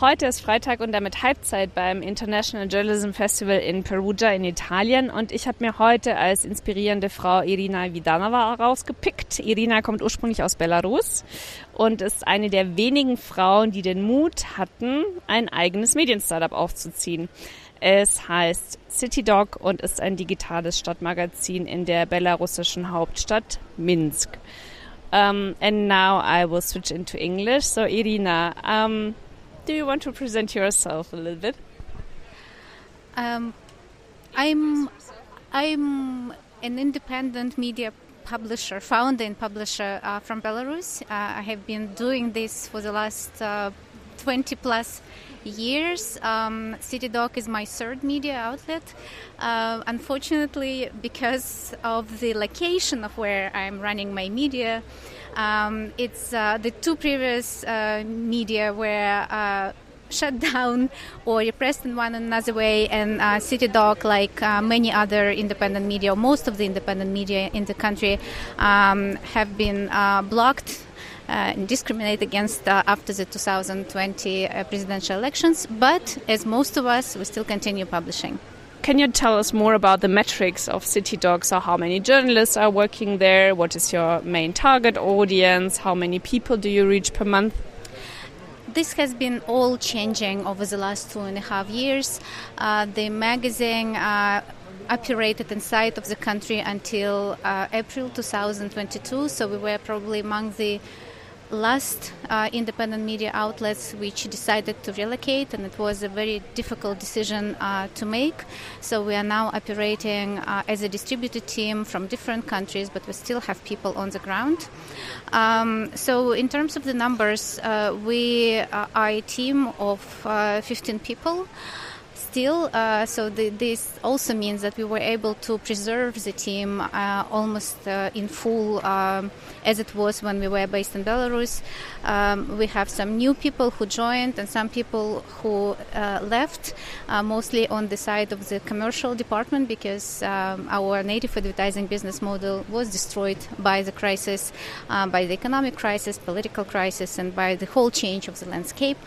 Heute ist Freitag und damit Halbzeit beim International Journalism Festival in Perugia in Italien und ich habe mir heute als inspirierende Frau Irina Vidanova rausgepickt. Irina kommt ursprünglich aus Belarus und ist eine der wenigen Frauen, die den Mut hatten, ein eigenes Medienstartup aufzuziehen. Es heißt City Dog und ist ein digitales Stadtmagazin in der belarussischen Hauptstadt Minsk. Um, and now I will switch into English. So Irina, um, do you want to present yourself a little bit? Um, I'm I'm an independent media publisher, founder and publisher uh, from Belarus. Uh, I have been doing this for the last uh, 20 plus years. Um, CityDog is my third media outlet. Uh, unfortunately, because of the location of where I'm running my media, um, it's uh, the two previous uh, media were uh, shut down or repressed in one another way, and uh, CityDog, like uh, many other independent media, or most of the independent media in the country, um, have been uh, blocked. and discriminated against after the 2020 presidential elections, but as most of us, we still continue publishing. Can you tell us more about the metrics of City Dogs? So, how many journalists are working there? What is your main target audience? How many people do you reach per month? this has been all changing over the last two and a half years. Uh, the magazine uh, operated inside of the country until uh, April 2022, so we were probably among the last uh, independent media outlets which decided to relocate, and it was a very difficult decision uh, to make. So we are now operating uh, as a distributed team from different countries, but we still have people on the ground. Um, so, in terms of the numbers, uh, we are a team of uh, 15 people still. Uh, so the, this also means that we were able to preserve the team uh, almost uh, in full um, as it was when we were based in Belarus. Um, we have some new people who joined and some people who uh, left, uh, mostly on the side of the commercial department because um, our native advertising business model was destroyed by the crisis, uh, by the economic crisis, political crisis, and by the whole change of the landscape.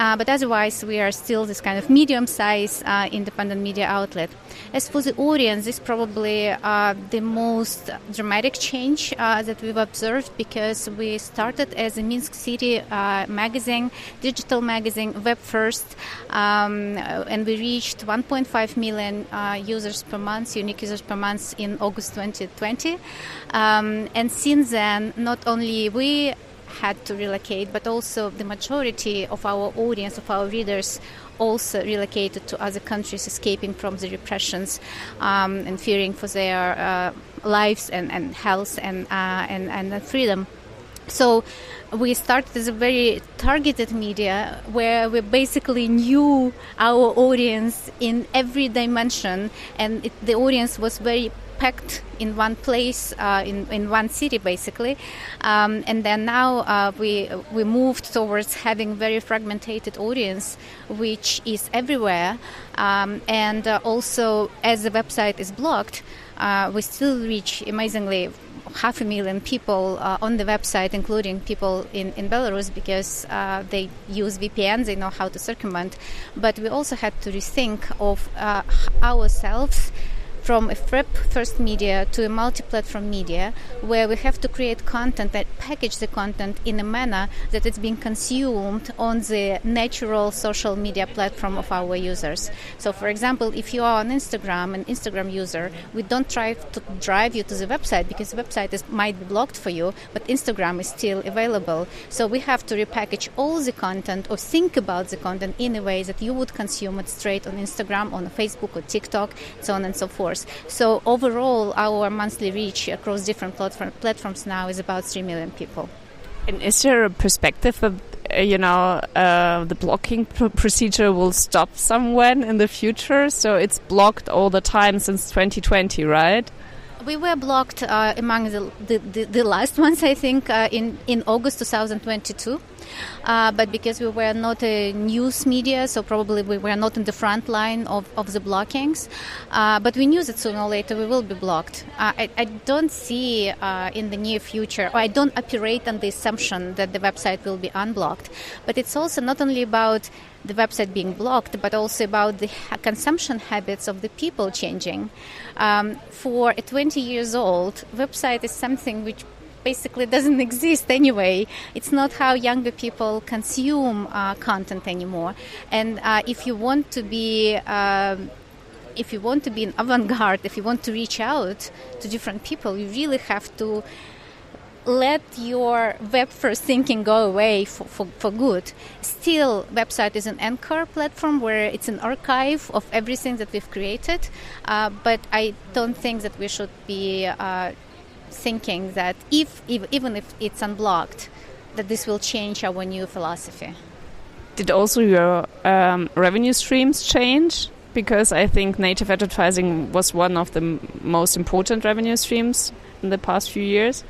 Uh, but otherwise, we are still this kind of medium sized uh, independent media outlet. As for the audience, this is probably uh, the most dramatic change uh, that we've observed because we started as a Minsk City uh, magazine, digital magazine, web first, um, and we reached 1.5 million uh, users per month, unique users per month in August 2020. Um, and since then, not only we had to relocate, but also the majority of our audience, of our readers, also relocated to other countries, escaping from the repressions um, and fearing for their uh, lives and, and health and, uh, and, and freedom. So we started as a very targeted media where we basically knew our audience in every dimension, and it, the audience was very packed in one place, uh, in, in one city, basically. Um, and then now uh, we, we moved towards having very fragmented audience, which is everywhere. Um, and uh, also, as the website is blocked, uh, we still reach amazingly half a million people uh, on the website, including people in, in Belarus, because uh, they use VPNs, they know how to circumvent. But we also had to rethink of uh, ourselves from a first media to a multi-platform media where we have to create content that package the content in a manner that it's being consumed on the natural social media platform of our users. So for example if you are on instagram an instagram user we don't try to drive you to the website because the website is, might be blocked for you but instagram is still available. So we have to repackage all the content or think about the content in a way that you would consume it straight on instagram on facebook or tiktok so on and so forth so overall, our monthly reach across different platform, platforms now is about 3 million people. And is there a perspective of, uh, you know, uh, the blocking pr procedure will stop somewhere in the future? So it's blocked all the time since 2020, right? We were blocked uh, among the, the, the, last ones, I think, uh, in, in August 2022. Uh, but because we were not a news media, so probably we were not in the front line of, of the blockings. Uh, but we knew that sooner or later we will be blocked. Uh, I, I, don't see uh, in the near future, or I don't operate on the assumption that the website will be unblocked. But it's also not only about the website being blocked, but also about the consumption habits of the people changing. Um, for a 20 years old, website is something which basically doesn't exist anyway. It's not how younger people consume uh, content anymore. And uh, if you want to be um, if you want to be an avant-garde, if you want to reach out to different people, you really have to let your web first thinking go away for, for, for good. Still, website is an anchor platform where it's an archive of everything that we've created. Uh, but I don't think that we should be uh, thinking that if, if, even if it's unblocked, that this will change our new philosophy. Did also your um, revenue streams change? Because I think native advertising was one of the most important revenue streams in the past few years.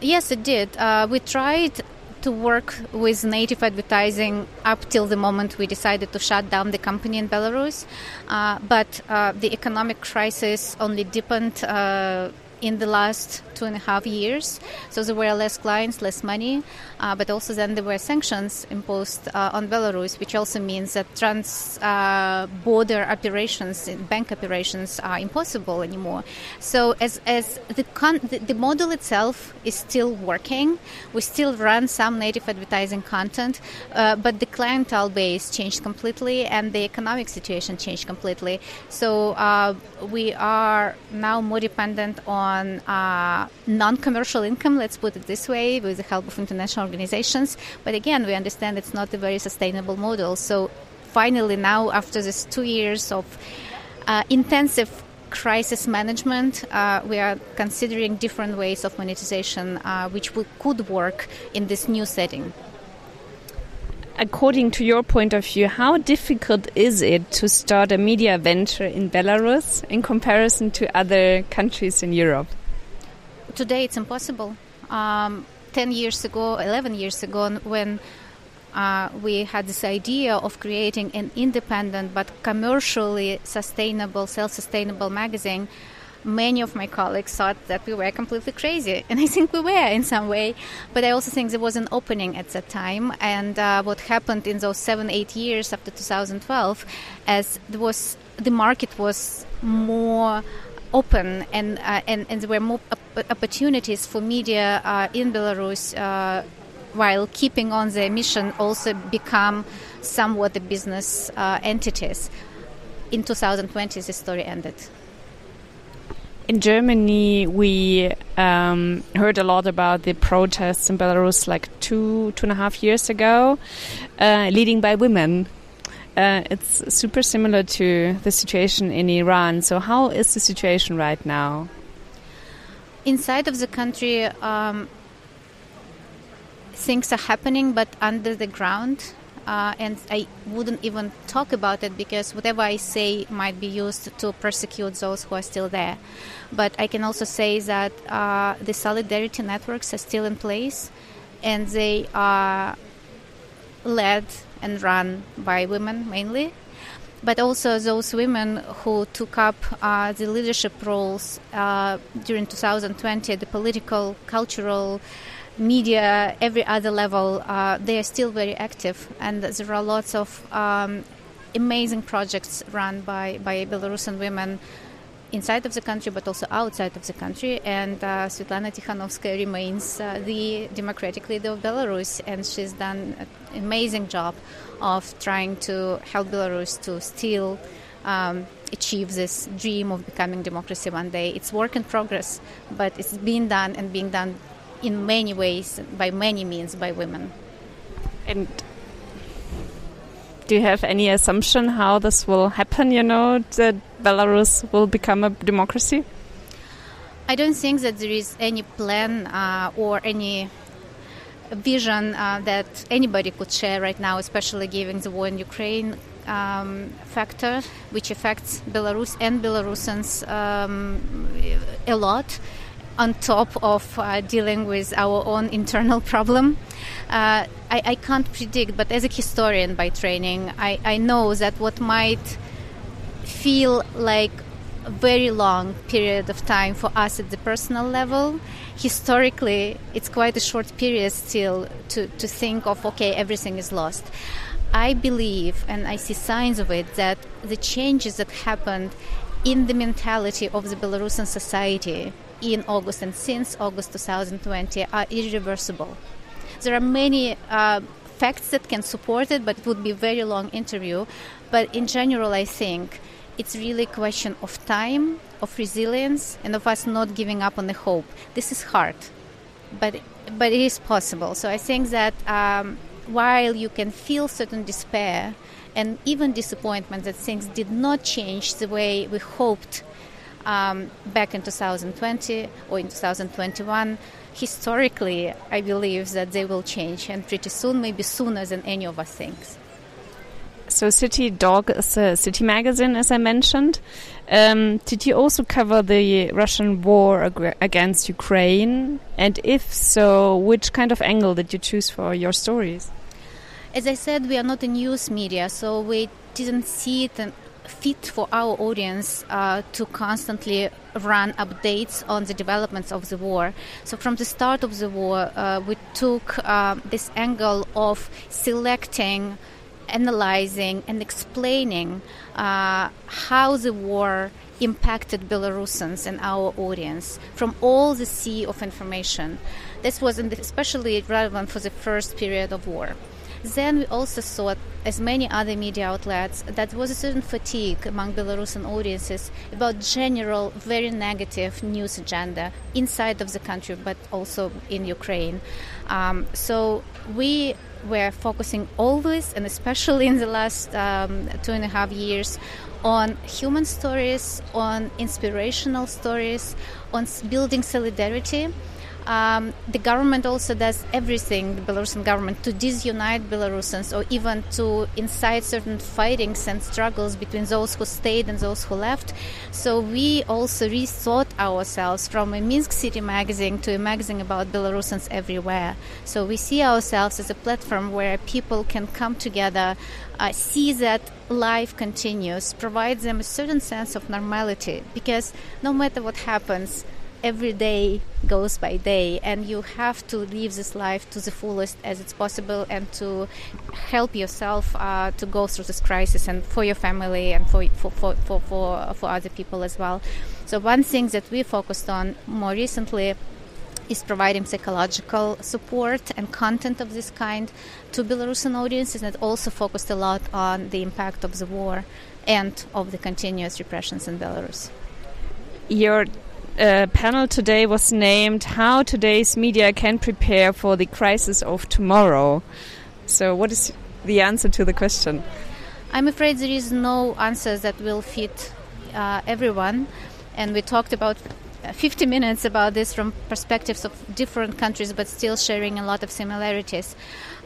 Yes, it did. Uh, we tried to work with native advertising up till the moment we decided to shut down the company in Belarus. Uh, but uh, the economic crisis only deepened uh, in the last two and a half years. So there were less clients, less money, uh, but also then there were sanctions imposed uh, on Belarus, which also means that trans uh, border operations, bank operations, are impossible anymore. So as as the, con- the, the model itself is still working, we still run some native advertising content, uh, but the clientele base changed completely and the economic situation changed completely. So uh, we are now more dependent on uh, non-commercial income, let's put it this way, with the help of international organizations. But again, we understand it's not a very sustainable model. So finally, now after these two years of uh, intensive crisis management, uh, we are considering different ways of monetization uh, which could work in this new setting. According to your point of view, how difficult is it to start a media venture in Belarus in comparison to other countries in Europe? today it's impossible. Um, 10 years ago, 11 years ago, when uh, we had this idea of creating an independent but commercially sustainable, self sustainable magazine, many of my colleagues thought that we were completely crazy. And I think we were in some way. But I also think there was an opening at that time. And uh, what happened in those seven, eight years after 2012, as there was, the market was more open and, uh, and, and there were more opportunities for media uh, in Belarus uh, while keeping on their mission also become somewhat the business uh, entities. In 2020, the story ended. In Germany, we um, heard a lot about the protests in Belarus like two, two and a half years ago, uh, leading by women uh, it's super similar to the situation in Iran. So, how is the situation right now? Inside of the country, um, things are happening, but under the ground. Uh, and I wouldn't even talk about it because whatever I say might be used to persecute those who are still there. But I can also say that uh, the solidarity networks are still in place and they are led and run by women mainly, but also those women who took up uh, the leadership roles uh, during 2020 the political, cultural, media, every other level, uh, they are still very active, and there are lots of um, amazing projects run by, by Belarusian women inside of the country but also outside of the country. And uh, Svetlana Tikhanovskaya remains uh, the democratic leader of Belarus, and she's done an amazing job of trying to help Belarus to still um, achieve this dream of becoming democracy one day. It's work in progress, but it's being done and being done in many ways, by many means, by women. And do you have any assumption how this will happen? You know, that Belarus will become a democracy? I don't think that there is any plan uh, or any vision uh, that anybody could share right now, especially given the war in Ukraine um, factor, which affects Belarus and Belarusians um, a lot. On top of uh, dealing with our own internal problem. Uh, I, I, can't predict, but as a historian by training, I, I know that what might feel like a very long period of time for us at the personal level, historically, it's quite a short period still to, to think of, okay, everything is lost. I believe, and I see signs of it, that the changes that happened in the mentality of the Belarusian society in August and since August 2020 are irreversible. There are many uh, facts that can support it, but it would be a very long interview. But in general, I think it's really a question of time, of resilience, and of us not giving up on the hope. This is hard, but but it is possible. So I think that um, while you can feel certain despair and even disappointment that things did not change the way we hoped um, back in 2020 or in 2021. Historically, I believe that they will change, and pretty soon, maybe sooner than any of us thinks. So, City Dog is a city magazine, as I mentioned. Um, did you also cover the Russian war ag against Ukraine? And if so, which kind of angle did you choose for your stories? As I said, we are not a news media, so we didn't see it fit for our audience uh, to constantly run updates on the developments of the war. So, from the start of the war, uh, we took uh, this angle of selecting, analyzing, and explaining uh, how the war impacted Belarusians and our audience from all the sea of information. This was especially relevant for the first period of war. Then we also saw, as many other media outlets, that there was a certain fatigue among Belarusian audiences about general, very negative news agenda inside of the country, but also in Ukraine. Um, so we were focusing always, and especially in the last um, two and a half years, on human stories, on inspirational stories, on building solidarity um, the government also does everything, the Belarusian government, to disunite Belarusians or even to incite certain fightings and struggles between those who stayed and those who left. So we also rethought ourselves from a Minsk City magazine to a magazine about Belarusians everywhere. So we see ourselves as a platform where people can come together, uh, see that life continues, provide them a certain sense of normality because no matter what happens, every day goes by day and you have to live this life to the fullest as it's possible and to help yourself uh, to go through this crisis and for your family and for, for, for, for, for, for other people as well so one thing that we focused on more recently is providing psychological support and content of this kind to Belarusian audiences and also focused a lot on the impact of the war and of the continuous repressions in Belarus. Your uh, panel today was named How Today's Media Can Prepare for the Crisis of Tomorrow. So, what is the answer to the question? I'm afraid there is no answer that will fit uh, everyone. And we talked about uh, 50 minutes about this from perspectives of different countries, but still sharing a lot of similarities.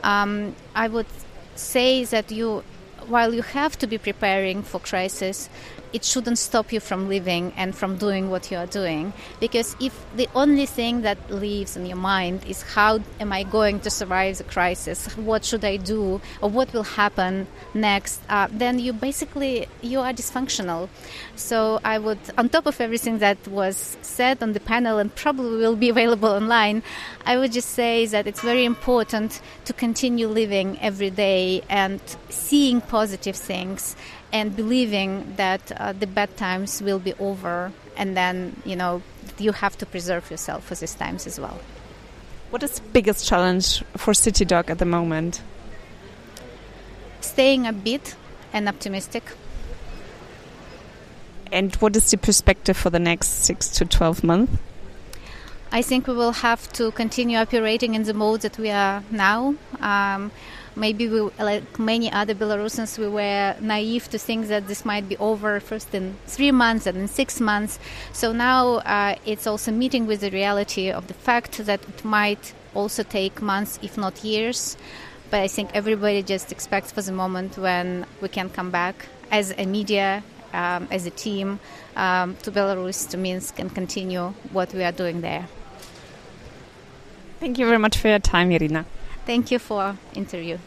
Um, I would say that you, while you have to be preparing for crisis, it shouldn't stop you from living and from doing what you are doing. Because if the only thing that lives in your mind is how am I going to survive the crisis, what should I do, or what will happen next, uh, then you basically you are dysfunctional. So I would, on top of everything that was said on the panel and probably will be available online, I would just say that it's very important to continue living every day and seeing positive things and believing that uh, the bad times will be over and then you know you have to preserve yourself for these times as well. What is the biggest challenge for city dog at the moment? Staying a bit and optimistic. And what is the perspective for the next 6 to 12 months? I think we will have to continue operating in the mode that we are now. Um, maybe we, like many other Belarusians, we were naive to think that this might be over first in three months and in six months. So now uh, it's also meeting with the reality of the fact that it might also take months, if not years. But I think everybody just expects for the moment when we can come back as a media um, as a team um, to Belarus, to Minsk, and continue what we are doing there. Thank you very much for your time, Iryna. Thank you for interview.